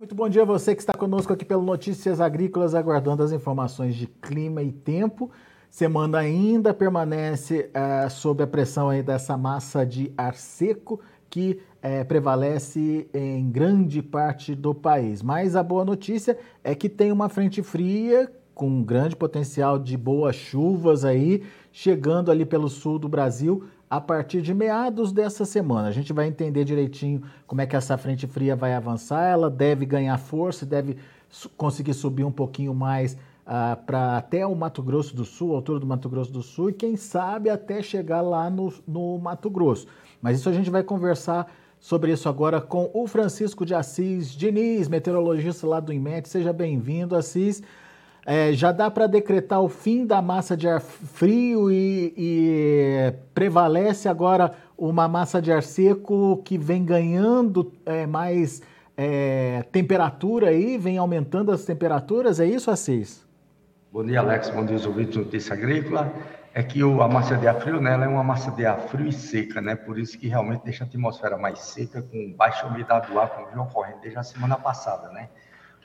Muito bom dia a você que está conosco aqui pelo Notícias Agrícolas, aguardando as informações de clima e tempo. Semana ainda permanece uh, sob a pressão aí dessa massa de ar seco que uh, prevalece em grande parte do país. Mas a boa notícia é que tem uma frente fria com grande potencial de boas chuvas aí, chegando ali pelo sul do Brasil a partir de meados dessa semana. A gente vai entender direitinho como é que essa frente fria vai avançar. Ela deve ganhar força, deve conseguir subir um pouquinho mais ah, para até o Mato Grosso do Sul, altura do Mato Grosso do Sul, e quem sabe até chegar lá no, no Mato Grosso. Mas isso a gente vai conversar sobre isso agora com o Francisco de Assis Diniz, meteorologista lá do IMET. Seja bem-vindo, Assis. É, já dá para decretar o fim da massa de ar frio e, e, prevalece agora uma massa de ar seco que vem ganhando é, mais é, temperatura aí, vem aumentando as temperaturas, é isso, Assis? Bom dia, Alex. Bom dia, os ouvintes do Notícia Agrícola. É que a massa de ar frio, né, ela é uma massa de ar frio e seca, né? Por isso que realmente deixa a atmosfera mais seca, com baixa umidade do ar, como vem ocorrendo desde a semana passada, né?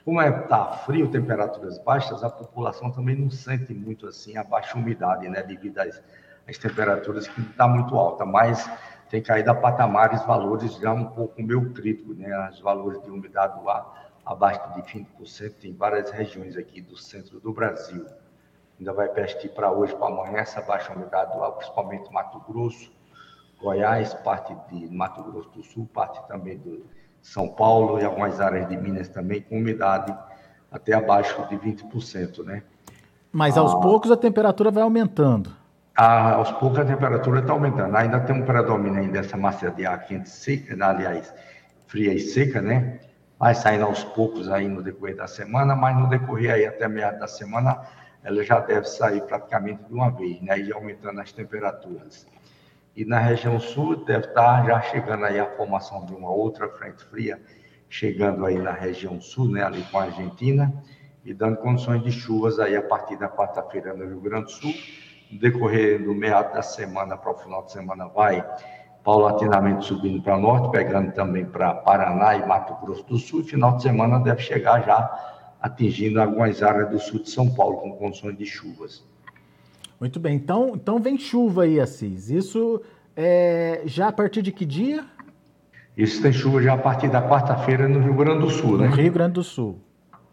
Como está é, tá frio, temperaturas baixas, a população também não sente muito assim a baixa umidade, né, devido às, às temperaturas que está muito alta, mas tem caído a patamares, valores já um pouco meio crítico, né, os valores de umidade do ar abaixo de 20% em várias regiões aqui do centro do Brasil. Ainda vai persistir para hoje, para amanhã, essa baixa umidade do ar, principalmente Mato Grosso, Goiás, parte de Mato Grosso do Sul, parte também do são Paulo e algumas áreas de Minas também, com umidade até abaixo de 20%, né? Mas aos ah, poucos a temperatura vai aumentando. Ah, aos poucos a temperatura está aumentando. Ainda tem um predomínio ainda dessa massa de ar quente seca, aliás, fria e seca, né? Vai saindo aos poucos aí no decorrer da semana, mas no decorrer aí até meia da semana, ela já deve sair praticamente de uma vez, né? E aumentando as temperaturas. E na região sul deve estar já chegando aí a formação de uma outra frente fria, chegando aí na região sul, né, ali com a Argentina, e dando condições de chuvas aí a partir da quarta-feira no Rio Grande do Sul. No decorrer do meado da semana para o final de semana vai paulatinamente subindo para norte, pegando também para Paraná e Mato Grosso do Sul. Final de semana deve chegar já atingindo algumas áreas do sul de São Paulo com condições de chuvas. Muito bem, então, então vem chuva aí, Assis. Isso é, já a partir de que dia? Isso tem chuva já a partir da quarta-feira no Rio Grande do Sul, né? No Rio Grande do Sul.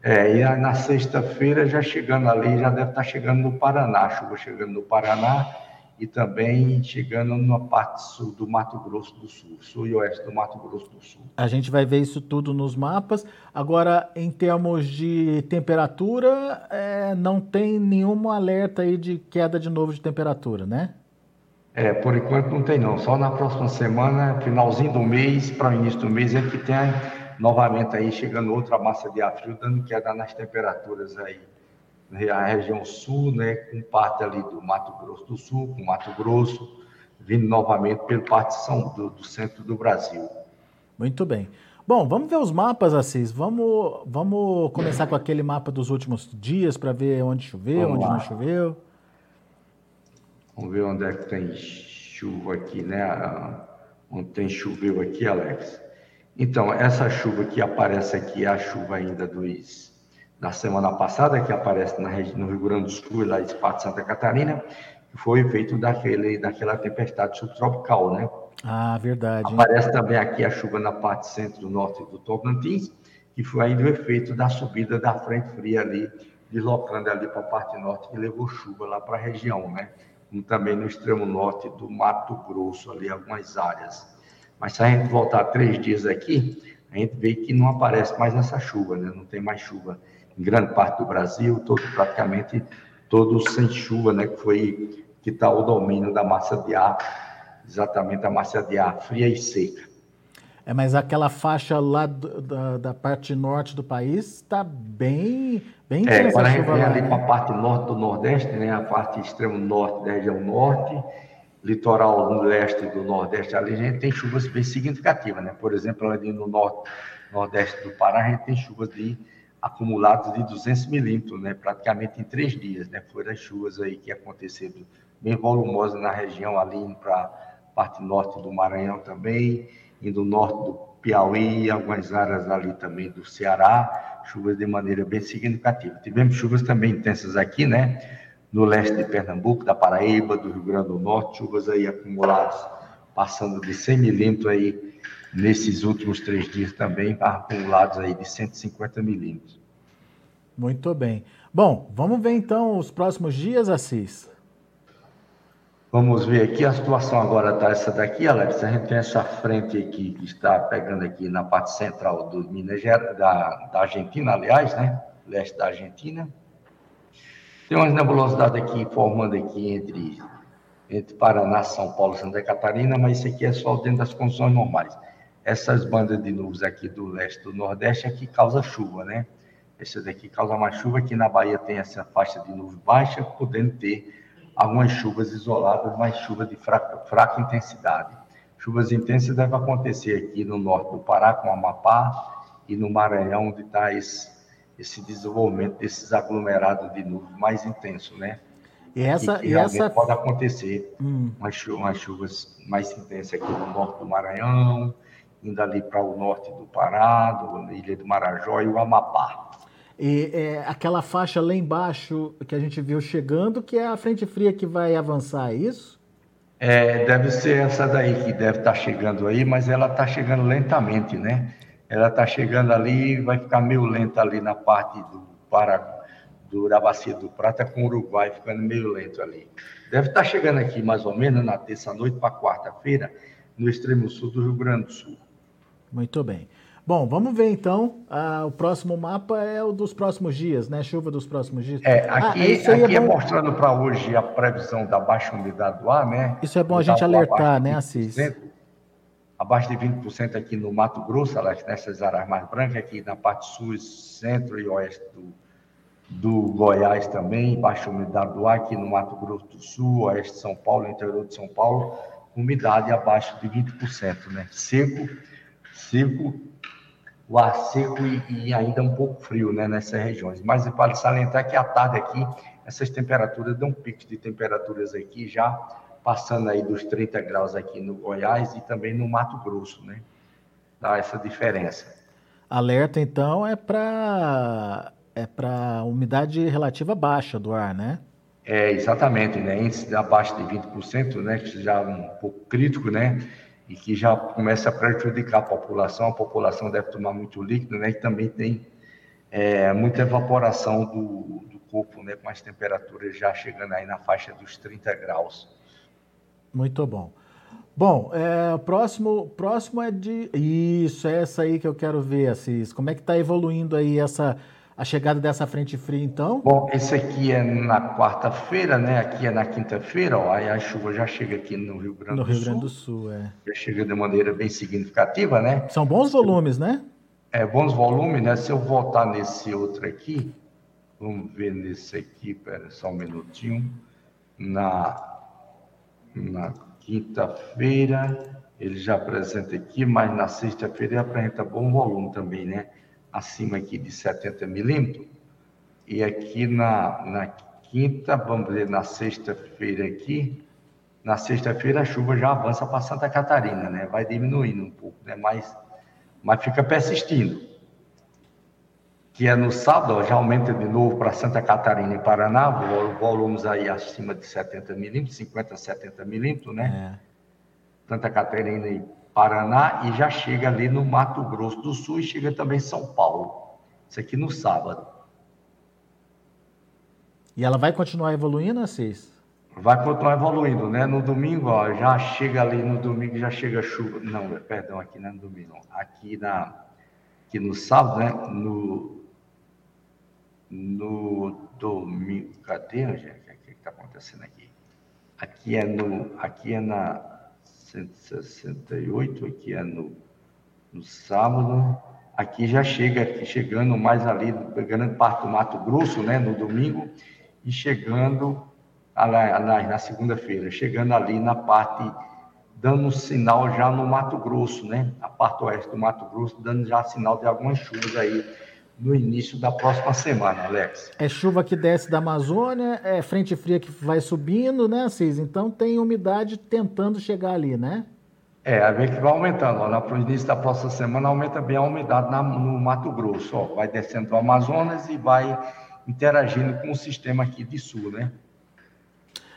É, e na sexta-feira já chegando ali, já deve estar chegando no Paraná, chuva chegando no Paraná e também chegando na parte sul do Mato Grosso do Sul, sul e oeste do Mato Grosso do Sul. A gente vai ver isso tudo nos mapas. Agora, em termos de temperatura, é, não tem nenhum alerta aí de queda de novo de temperatura, né? É, por enquanto não tem não. Só na próxima semana, finalzinho do mês para o início do mês, é que tem novamente aí chegando outra massa de ar frio, dando queda nas temperaturas aí a região sul, né, com parte ali do Mato Grosso do Sul, com Mato Grosso, vindo novamente pelo parte São, do, do centro do Brasil. Muito bem. Bom, vamos ver os mapas, Assis. Vamos, vamos começar com aquele mapa dos últimos dias para ver onde choveu, vamos onde lá. não choveu. Vamos ver onde é que tem chuva aqui, né? Onde tem choveu aqui, Alex. Então, essa chuva que aparece aqui é a chuva ainda dos da semana passada, que aparece na, no Rio Grande do Sul e lá de Santa Catarina, que foi efeito daquele, daquela tempestade subtropical, né? Ah, verdade. Aparece também aqui a chuva na parte centro-norte do Tocantins, que foi ainda o efeito da subida da frente fria ali, deslocando ali para a parte norte, que levou chuva lá para a região, né? Como também no extremo norte do Mato Grosso, ali algumas áreas. Mas se a gente voltar três dias aqui, a gente vê que não aparece mais essa chuva, né? Não tem mais chuva em grande parte do Brasil, todo praticamente todo sem chuva, né, que foi que está o domínio da massa de ar, exatamente a massa de ar fria e seca. É, mas aquela faixa lá do, da, da, parte norte do país está bem, bem É, quando a gente vem ali para a parte norte do Nordeste, né, a parte extremo norte da região norte, litoral leste do Nordeste, ali a gente tem chuvas bem significativas, né? Por exemplo, ali no norte, Nordeste do Pará, a gente tem chuvas de acumulados de 200 milímetros, né, praticamente em três dias, né, foram as chuvas aí que aconteceram bem volumosas na região ali para parte norte do Maranhão também, e do norte do Piauí, algumas áreas ali também do Ceará, chuvas de maneira bem significativa. Tivemos chuvas também intensas aqui, né? No leste de Pernambuco, da Paraíba, do Rio Grande do Norte, chuvas aí acumuladas passando de 100 milímetros aí nesses últimos três dias também, acumulados aí de 150 milímetros. Muito bem. Bom, vamos ver então os próximos dias, Assis. Vamos ver aqui a situação agora tá essa daqui, Alex. A gente tem essa frente aqui que está pegando aqui na parte central do Minas Gerais, da, da Argentina, aliás, né? Leste da Argentina. Tem uma nebulosidade aqui formando aqui entre, entre Paraná, São Paulo e Santa Catarina, mas isso aqui é só dentro das condições normais. Essas bandas de nuvens aqui do leste e do nordeste é causa chuva, né? Essa daqui causa mais chuva. Aqui na Bahia tem essa faixa de nuvem baixa, podendo ter algumas chuvas isoladas, mas chuvas de fraca, fraca intensidade. Chuvas intensas devem acontecer aqui no norte do Pará, com Amapá, e no Maranhão, onde está esse, esse desenvolvimento desses aglomerados de nuvens mais intensos, né? E essa, e essa... pode acontecer hum. umas chuvas mais intensas aqui no norte do Maranhão, indo ali para o norte do Pará, do Ilha do Marajó e o Amapá. E é, aquela faixa lá embaixo que a gente viu chegando, que é a frente fria que vai avançar, é isso? É, deve ser essa daí que deve estar tá chegando aí, mas ela está chegando lentamente, né? Ela está chegando ali, vai ficar meio lenta ali na parte do Paraguai, do, da Bacia do Prata com o Uruguai, ficando meio lento ali. Deve estar tá chegando aqui mais ou menos na terça-noite para quarta-feira, no extremo sul do Rio Grande do Sul. Muito bem. Bom, vamos ver então. Ah, o próximo mapa é o dos próximos dias, né? Chuva dos próximos dias. É, aqui, ah, aqui é, é, mostrando para hoje a previsão da baixa umidade do ar, né? Isso é bom a gente alertar, né, Assis? Abaixo de 20% aqui no Mato Grosso, nessas áreas mais brancas, aqui na parte sul, centro e oeste do, do Goiás também, baixa umidade do ar aqui no Mato Grosso do Sul, oeste de São Paulo, interior de São Paulo, umidade abaixo de 20%, né? Seco, seco o ar seco e, e, ainda um pouco frio né, nessas regiões. Mas vale salientar que à tarde aqui, essas temperaturas dão um pico de temperaturas aqui já passando aí dos 30 graus aqui no Goiás e também no Mato Grosso, né? Dá essa diferença. Alerta então é para é para umidade relativa baixa do ar, né? É, exatamente, né? Índice abaixo de 20%, né? Que já é um pouco crítico, né? E que já começa a prejudicar a população. A população deve tomar muito líquido, né? E também tem é, muita evaporação do, do corpo, né? Com as temperaturas já chegando aí na faixa dos 30 graus. Muito bom. Bom, é, próximo, próximo é de. Isso, é essa aí que eu quero ver, Assis. Como é que está evoluindo aí essa a chegada dessa frente fria, então? Bom, esse aqui é na quarta-feira, né? Aqui é na quinta-feira, ó. Aí a chuva já chega aqui no Rio Grande no do Sul. No Rio Grande do Sul, é. Já chega de maneira bem significativa, né? São bons volumes, né? É, bons volumes, né? Se eu voltar nesse outro aqui, vamos ver nesse aqui, pera só um minutinho. Na, na quinta-feira, ele já apresenta aqui, mas na sexta-feira ele apresenta bom volume também, né? Acima aqui de 70 milímetros, e aqui na, na quinta, vamos ver, na sexta-feira aqui, na sexta-feira a chuva já avança para Santa Catarina, né? Vai diminuindo um pouco, né? Mas, mas fica persistindo. Que é no sábado, já aumenta de novo para Santa Catarina e Paraná, volumes aí acima de 70 milímetros, 50, 70 milímetros, né? É. Santa Catarina e Paraná e já chega ali no Mato Grosso do Sul e chega também em São Paulo. Isso aqui no sábado. E ela vai continuar evoluindo, Assis? Vai continuar evoluindo, né? No domingo, ó, já chega ali, no domingo já chega chuva. Não, perdão, aqui não é no domingo. Aqui, na, aqui no sábado, né? No, no domingo. Cadê, gente? O que está acontecendo aqui? Aqui é no. Aqui é na 168, aqui é no, no sábado. Aqui já chega, aqui chegando mais ali, pegando parte do Mato Grosso, né, no domingo, e chegando na, na segunda-feira, chegando ali na parte, dando sinal já no Mato Grosso, né, a parte oeste do Mato Grosso, dando já sinal de algumas chuvas aí no início da próxima semana, Alex. É chuva que desce da Amazônia, é frente fria que vai subindo, né, Cis? Então tem umidade tentando chegar ali, né? É, a ver que vai aumentando. Ó, no início da próxima semana aumenta bem a umidade na, no Mato Grosso. Ó, vai descendo do Amazonas e vai interagindo com o sistema aqui de sul, né?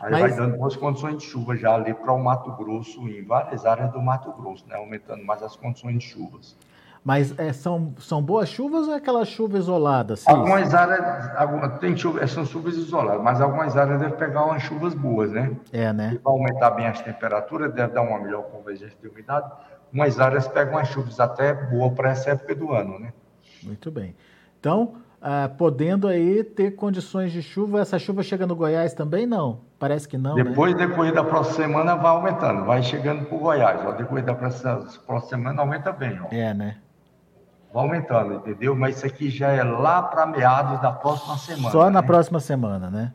Aí Mas... vai dando boas condições de chuva já ali para o Mato Grosso, em várias áreas do Mato Grosso, né? Aumentando mais as condições de chuvas. Mas é, são, são boas chuvas ou é aquela chuva isolada? Sim? Algumas áreas algumas, tem chuva, são chuvas isoladas, mas algumas áreas devem pegar umas chuvas boas, né? É, né? E vai aumentar bem as temperaturas, deve dar uma melhor convergência de umidade. Umas áreas pegam as chuvas até boas para essa época do ano, né? Muito bem. Então, ah, podendo aí ter condições de chuva, essa chuva chega no Goiás também? Não, parece que não. Né? Depois, né? da próxima semana vai aumentando, vai chegando para o Goiás. Ó, depois da próxima, próxima semana aumenta bem. Ó. É, né? Vai aumentando, entendeu? Mas isso aqui já é lá para meados da próxima semana. Só na né? próxima semana, né?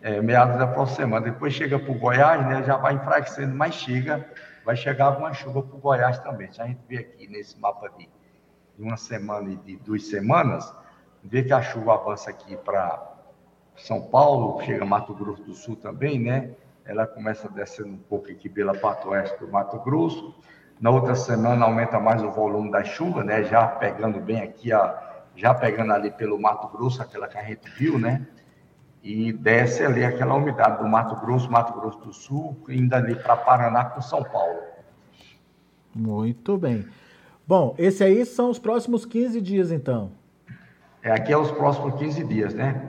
É, meados da próxima semana. Depois chega para o Goiás, né? Já vai enfraquecendo, mas chega, vai chegar alguma chuva para o Goiás também. Se a gente vê aqui nesse mapa de, de uma semana e de duas semanas, vê que a chuva avança aqui para São Paulo, chega Mato Grosso do Sul também, né? Ela começa descendo um pouco aqui pela parte oeste do Mato Grosso na outra semana aumenta mais o volume da chuva, né? Já pegando bem aqui, ó, já pegando ali pelo Mato Grosso, aquela que a gente viu, né? E desce ali aquela umidade do Mato Grosso, Mato Grosso do Sul, indo ali para Paraná com São Paulo. Muito bem. Bom, esse aí são os próximos 15 dias, então. É, aqui é os próximos 15 dias, né?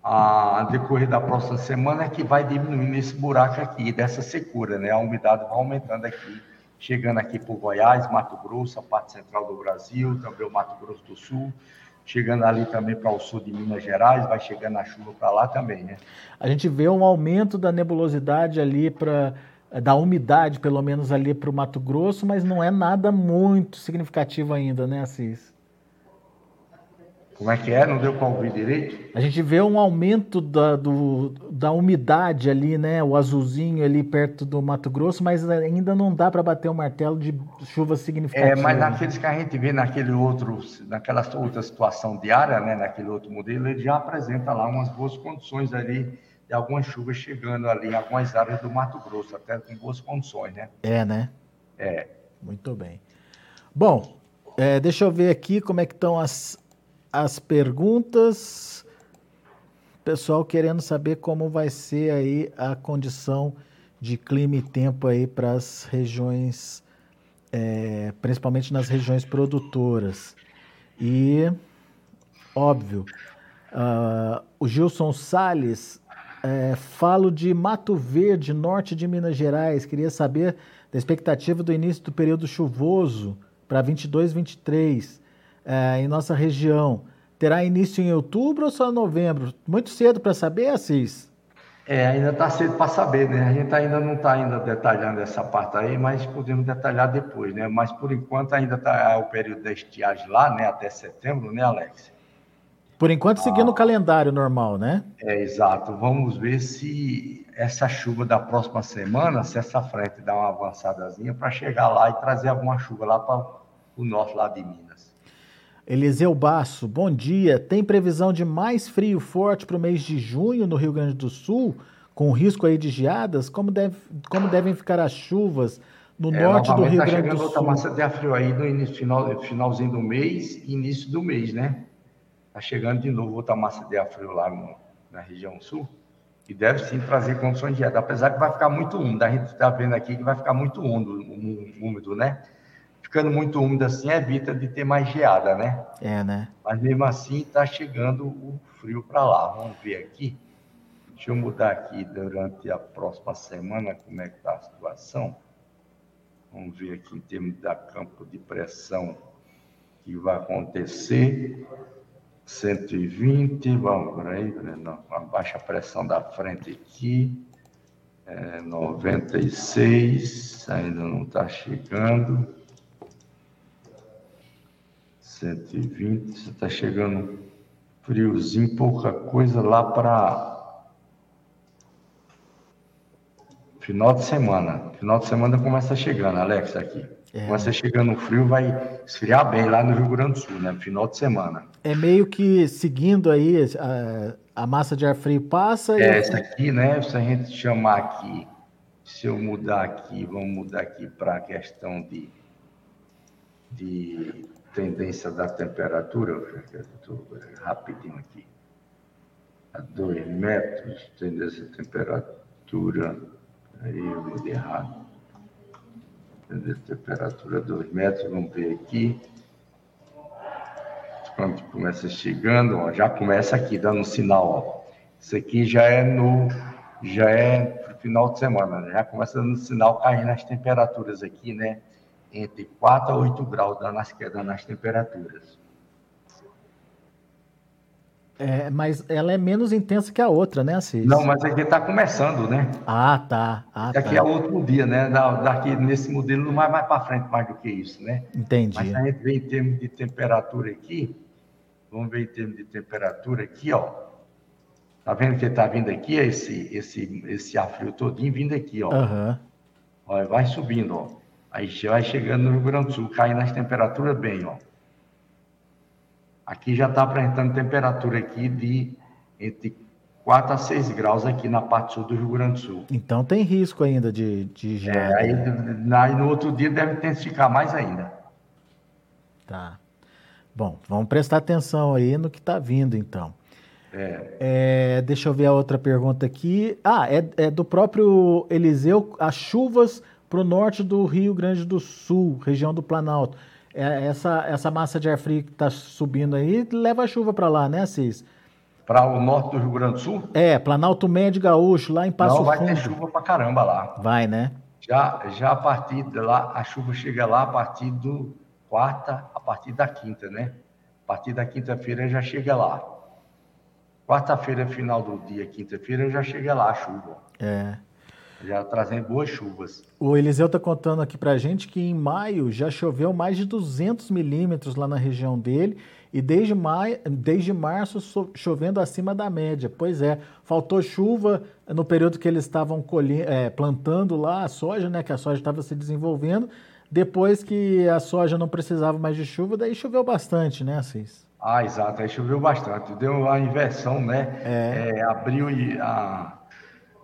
A decorrer da próxima semana é que vai diminuindo esse buraco aqui, dessa secura, né? A umidade vai aumentando aqui chegando aqui por Goiás, Mato Grosso, a parte central do Brasil, também o Mato Grosso do Sul, chegando ali também para o sul de Minas Gerais, vai chegando a chuva para lá também, né? A gente vê um aumento da nebulosidade ali para da umidade, pelo menos ali para o Mato Grosso, mas não é nada muito significativo ainda, né, Assis? Como é que é? Não deu para ouvir direito? A gente vê um aumento da, do, da umidade ali, né? O azulzinho ali perto do Mato Grosso, mas ainda não dá para bater o um martelo de chuva significativa. É, mas naqueles que a gente vê naquele outro, naquela outra situação diária, né? Naquele outro modelo, ele já apresenta lá umas boas condições ali de algumas chuvas chegando ali em algumas áreas do Mato Grosso, até com boas condições, né? É, né? É. Muito bem. Bom, é, deixa eu ver aqui como é que estão as, as perguntas. Pessoal querendo saber como vai ser aí a condição de clima e tempo aí para as regiões, é, principalmente nas regiões produtoras. E, óbvio, uh, o Gilson Sales é, falo de Mato Verde, norte de Minas Gerais. Queria saber da expectativa do início do período chuvoso para 22, 23 é, em nossa região terá início em outubro ou só em novembro? Muito cedo para saber, Assis? É, ainda está cedo para saber, né? A gente ainda não está ainda detalhando essa parte aí, mas podemos detalhar depois, né? Mas por enquanto ainda está o período da estiagem lá, né? Até setembro, né, Alex? Por enquanto seguindo ah, o calendário normal, né? É, exato. Vamos ver se essa chuva da próxima semana, se essa frente dá uma avançadazinha para chegar lá e trazer alguma chuva lá para o nosso lado de Minas. Eliseu Basso, bom dia. Tem previsão de mais frio forte para o mês de junho no Rio Grande do Sul, com risco aí de geadas? Como, deve, como devem ficar as chuvas no é, norte do Rio tá Grande do Sul? Está massa de frio aí no início, final, finalzinho do mês e início do mês, né? Está chegando de novo outra massa de frio lá no, na região sul. E deve sim trazer condições de geada, apesar que vai ficar muito úmido. A gente está vendo aqui que vai ficar muito úmido, úmido né? Ficando muito úmido assim, evita de ter mais geada, né? É, né? Mas mesmo assim está chegando o frio para lá. Vamos ver aqui. Deixa eu mudar aqui durante a próxima semana como é que está a situação. Vamos ver aqui em termos da campo de pressão que vai acontecer. 120, vamos, peraí, não, a baixa pressão da frente aqui. É, 96, ainda não está chegando. 120, você está chegando friozinho, pouca coisa lá para Final de semana. Final de semana começa chegando, Alex, aqui. É. Começa chegando frio, vai esfriar bem lá no Rio Grande do Sul, né? Final de semana. É meio que seguindo aí, a, a massa de ar frio passa. É, e... essa aqui, né? Se a gente chamar aqui, se eu mudar aqui, vamos mudar aqui para a questão de, de tendência da temperatura, rapidinho aqui. A 2 metros, tendência de temperatura. Aí eu mudei errado. Tendência de temperatura 2 metros, vamos ver aqui. Quando começa chegando, ó, já começa aqui, dando um sinal. Ó. Isso aqui já é no já é final de semana, né? já começa dando sinal caindo as temperaturas aqui, né? Entre 4 a 8 graus dando as quedas nas temperaturas. É, mas ela é menos intensa que a outra, né, Assis? Não, mas aqui está começando, né? Ah, tá. Ah, aqui tá. é outro dia, né? daqui nesse modelo não vai mais para frente mais do que isso, né? Entendi. Mas a gente vê em termos de temperatura aqui, vamos ver em termos de temperatura aqui, ó. Tá vendo que está vindo aqui esse esse esse ar frio todinho vindo aqui, ó. Uhum. ó. Vai subindo, ó. Aí vai chegando no Rio Grande do Sul, caindo as temperaturas bem, ó. Aqui já está apresentando temperatura aqui de entre 4 a 6 graus aqui na parte sul do Rio Grande do Sul. Então tem risco ainda de, de É, aí, aí no outro dia deve intensificar mais ainda. Tá. Bom, vamos prestar atenção aí no que está vindo então. É. É, deixa eu ver a outra pergunta aqui. Ah, é, é do próprio Eliseu. As chuvas para o norte do Rio Grande do Sul, região do Planalto. É, essa, essa massa de ar frio que está subindo aí leva a chuva para lá, né, Assis? Para o norte do Rio Grande do Sul? É, Planalto Médio Gaúcho, lá em Passo Não, vai Fundo. ter chuva para caramba lá. Vai, né? Já, já a partir de lá, a chuva chega lá a partir do quarta, a partir da quinta, né? A partir da quinta-feira já chega lá. Quarta-feira, final do dia, quinta-feira, já chega lá a chuva. É já trazendo boas chuvas. O Eliseu está contando aqui para gente que em maio já choveu mais de 200 milímetros lá na região dele e desde, maio, desde março chovendo acima da média. Pois é, faltou chuva no período que eles estavam é, plantando lá a soja, né, que a soja estava se desenvolvendo. Depois que a soja não precisava mais de chuva, daí choveu bastante, né, Assis? Ah, exato, aí choveu bastante. Deu uma inversão, né? É. É, abriu a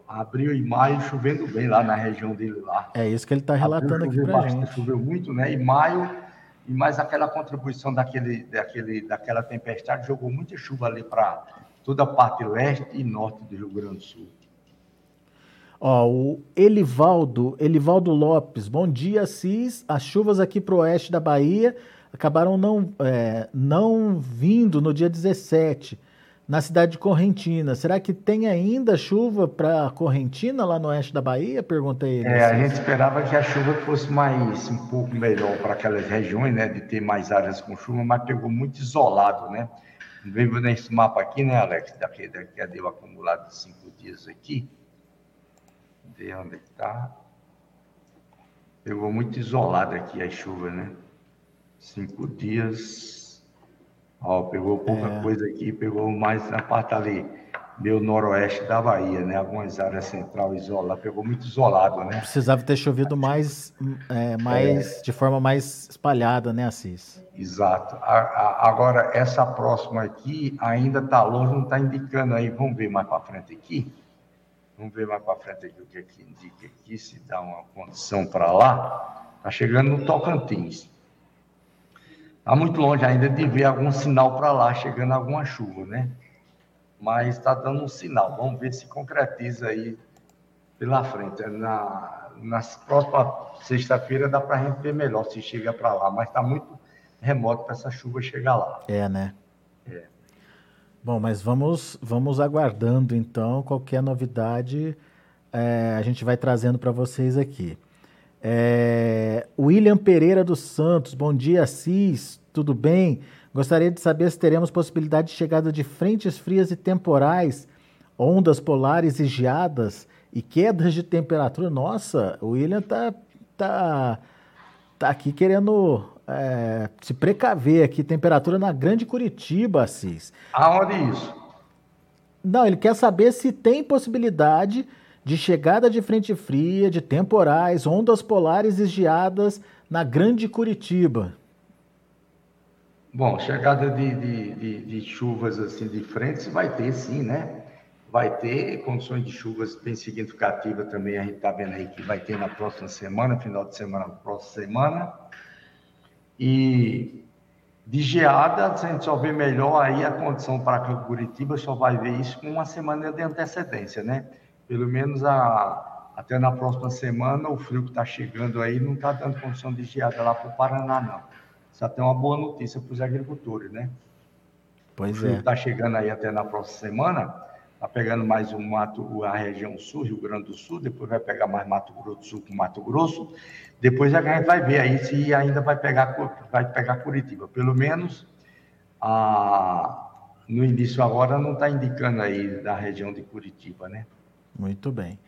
abril e maio chovendo bem lá na região dele lá. É isso que ele está relatando aqui para gente. Choveu muito, né? E maio e mais aquela contribuição daquele, daquele, daquela tempestade jogou muita chuva ali para toda a parte leste e norte do Rio Grande do Sul. Ó, o Elivaldo, Elivaldo Lopes, bom dia, Cis. As chuvas aqui para o oeste da Bahia acabaram não, é, não vindo no dia 17 na cidade de Correntina. Será que tem ainda chuva para Correntina, lá no oeste da Bahia? Perguntei ele. É, a gente esperava que a chuva fosse mais um pouco melhor para aquelas regiões, né, de ter mais áreas com chuva, mas pegou muito isolado, né? Veio nesse mapa aqui, né, Alex, daqui, daqui deu acumulado de cinco dias aqui. De onde está? Pegou muito isolado aqui a chuva, né? Cinco dias Ó, pegou pouca é. coisa aqui, pegou mais na parte ali, meio noroeste da Bahia, né? Algumas áreas central isoladas, pegou muito isolado, né? Precisava ter chovido mais, é, mais é. de forma mais espalhada, né, Assis? Exato. A, a, agora, essa próxima aqui ainda está longe, não está indicando aí. Vamos ver mais para frente aqui. Vamos ver mais para frente aqui o que, é que indica aqui, se dá uma condição para lá. Está chegando no Tocantins. Está muito longe ainda de ver algum sinal para lá, chegando alguma chuva, né? Mas está dando um sinal. Vamos ver se concretiza aí pela frente. Na, na próxima sexta-feira dá para a gente ver melhor se chega para lá, mas está muito remoto para essa chuva chegar lá. É, né? É. Bom, mas vamos, vamos aguardando então. Qualquer novidade é, a gente vai trazendo para vocês aqui. É, William Pereira dos Santos, bom dia, Assis, tudo bem? Gostaria de saber se teremos possibilidade de chegada de frentes frias e temporais, ondas polares e geadas e quedas de temperatura. Nossa, o William tá, tá, tá aqui querendo é, se precaver aqui. Temperatura na Grande Curitiba, Assis. Aonde isso? Não, ele quer saber se tem possibilidade de chegada de frente fria, de temporais, ondas polares e geadas na Grande Curitiba? Bom, chegada de, de, de, de, chuvas assim de frentes vai ter sim, né? Vai ter condições de chuvas bem significativas também, a gente está vendo aí que vai ter na próxima semana, final de semana, próxima semana. E de geada, a gente só vê melhor aí a condição para Curitiba, só vai ver isso com uma semana de antecedência, né? Pelo menos a, até na próxima semana, o frio que está chegando aí não está dando condição de geada lá para o Paraná, não. Isso até é uma boa notícia para os agricultores, né? Pois o é. Está chegando aí até na próxima semana, está pegando mais um mato, a região sul, Rio Grande do Sul, depois vai pegar mais Mato Grosso do Sul com Mato Grosso, depois a gente vai ver aí se ainda vai pegar, vai pegar Curitiba. Pelo menos a, no início agora não está indicando aí da região de Curitiba, né? Muito bem.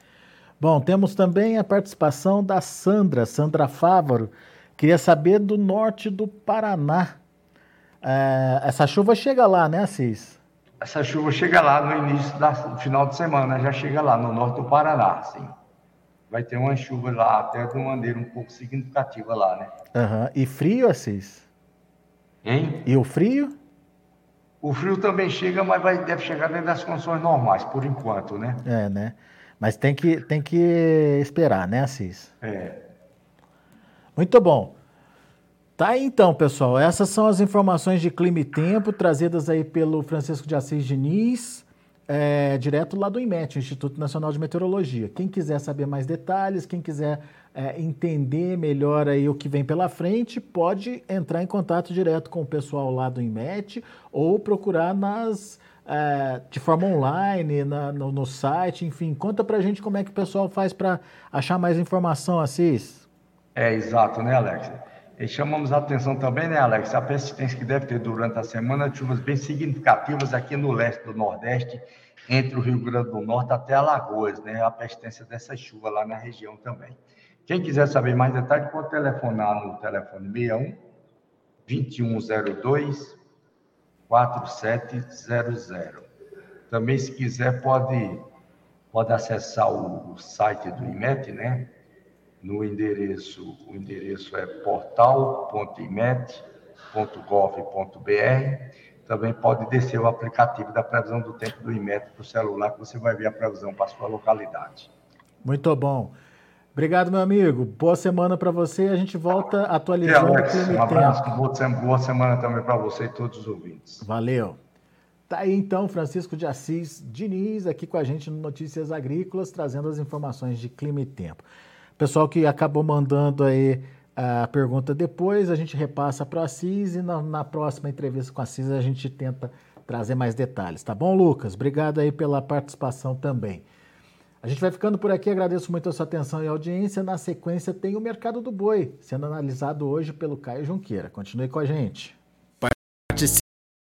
Bom, temos também a participação da Sandra, Sandra Fávaro, Queria saber do norte do Paraná. É, essa chuva chega lá, né, Assis? Essa chuva chega lá no início do final de semana, já chega lá no norte do Paraná, sim. Vai ter uma chuva lá, até de uma maneira um pouco significativa lá, né? Uhum. E frio, Assis? Hein? E o frio? O frio também chega, mas vai, deve chegar dentro das condições normais, por enquanto, né? É, né? Mas tem que, tem que esperar, né, Assis? É. Muito bom. Tá aí então, pessoal. Essas são as informações de clima e tempo trazidas aí pelo Francisco de Assis Diniz, é, direto lá do IMET, Instituto Nacional de Meteorologia. Quem quiser saber mais detalhes, quem quiser é, entender melhor aí o que vem pela frente, pode entrar em contato direto com o pessoal lá do IMET ou procurar nas é, de forma online, na, no, no, site, enfim. Conta pra gente como é que o pessoal faz para achar mais informação, Assis. É, exato, né, Alex? E chamamos a atenção também, né, Alex, a persistência que deve ter durante a semana chuvas bem significativas aqui no leste do Nordeste, entre o Rio Grande do Norte até Alagoas, né? A persistência dessa chuva lá na região também. Quem quiser saber mais detalhes, pode telefonar no telefone 61 2102 4700. Também, se quiser, pode, pode acessar o, o site do IMET, né? No endereço, o endereço é portal.imet.gov.br. Também pode descer o aplicativo da previsão do tempo do IMET para o celular, que você vai ver a previsão para a sua localidade. Muito bom. Obrigado, meu amigo. Boa semana para você. A gente volta atualizando Alex, o clima um abraço, boa semana também para você e todos os ouvintes. Valeu. Tá aí então Francisco de Assis Diniz aqui com a gente no Notícias Agrícolas, trazendo as informações de clima e tempo. Pessoal que acabou mandando aí a pergunta depois, a gente repassa para o Assis e na, na, próxima entrevista com a Assis a gente tenta trazer mais detalhes, tá bom, Lucas? Obrigado aí pela participação também. A gente vai ficando por aqui, agradeço muito a sua atenção e audiência. Na sequência tem o Mercado do Boi, sendo analisado hoje pelo Caio Junqueira. Continue com a gente.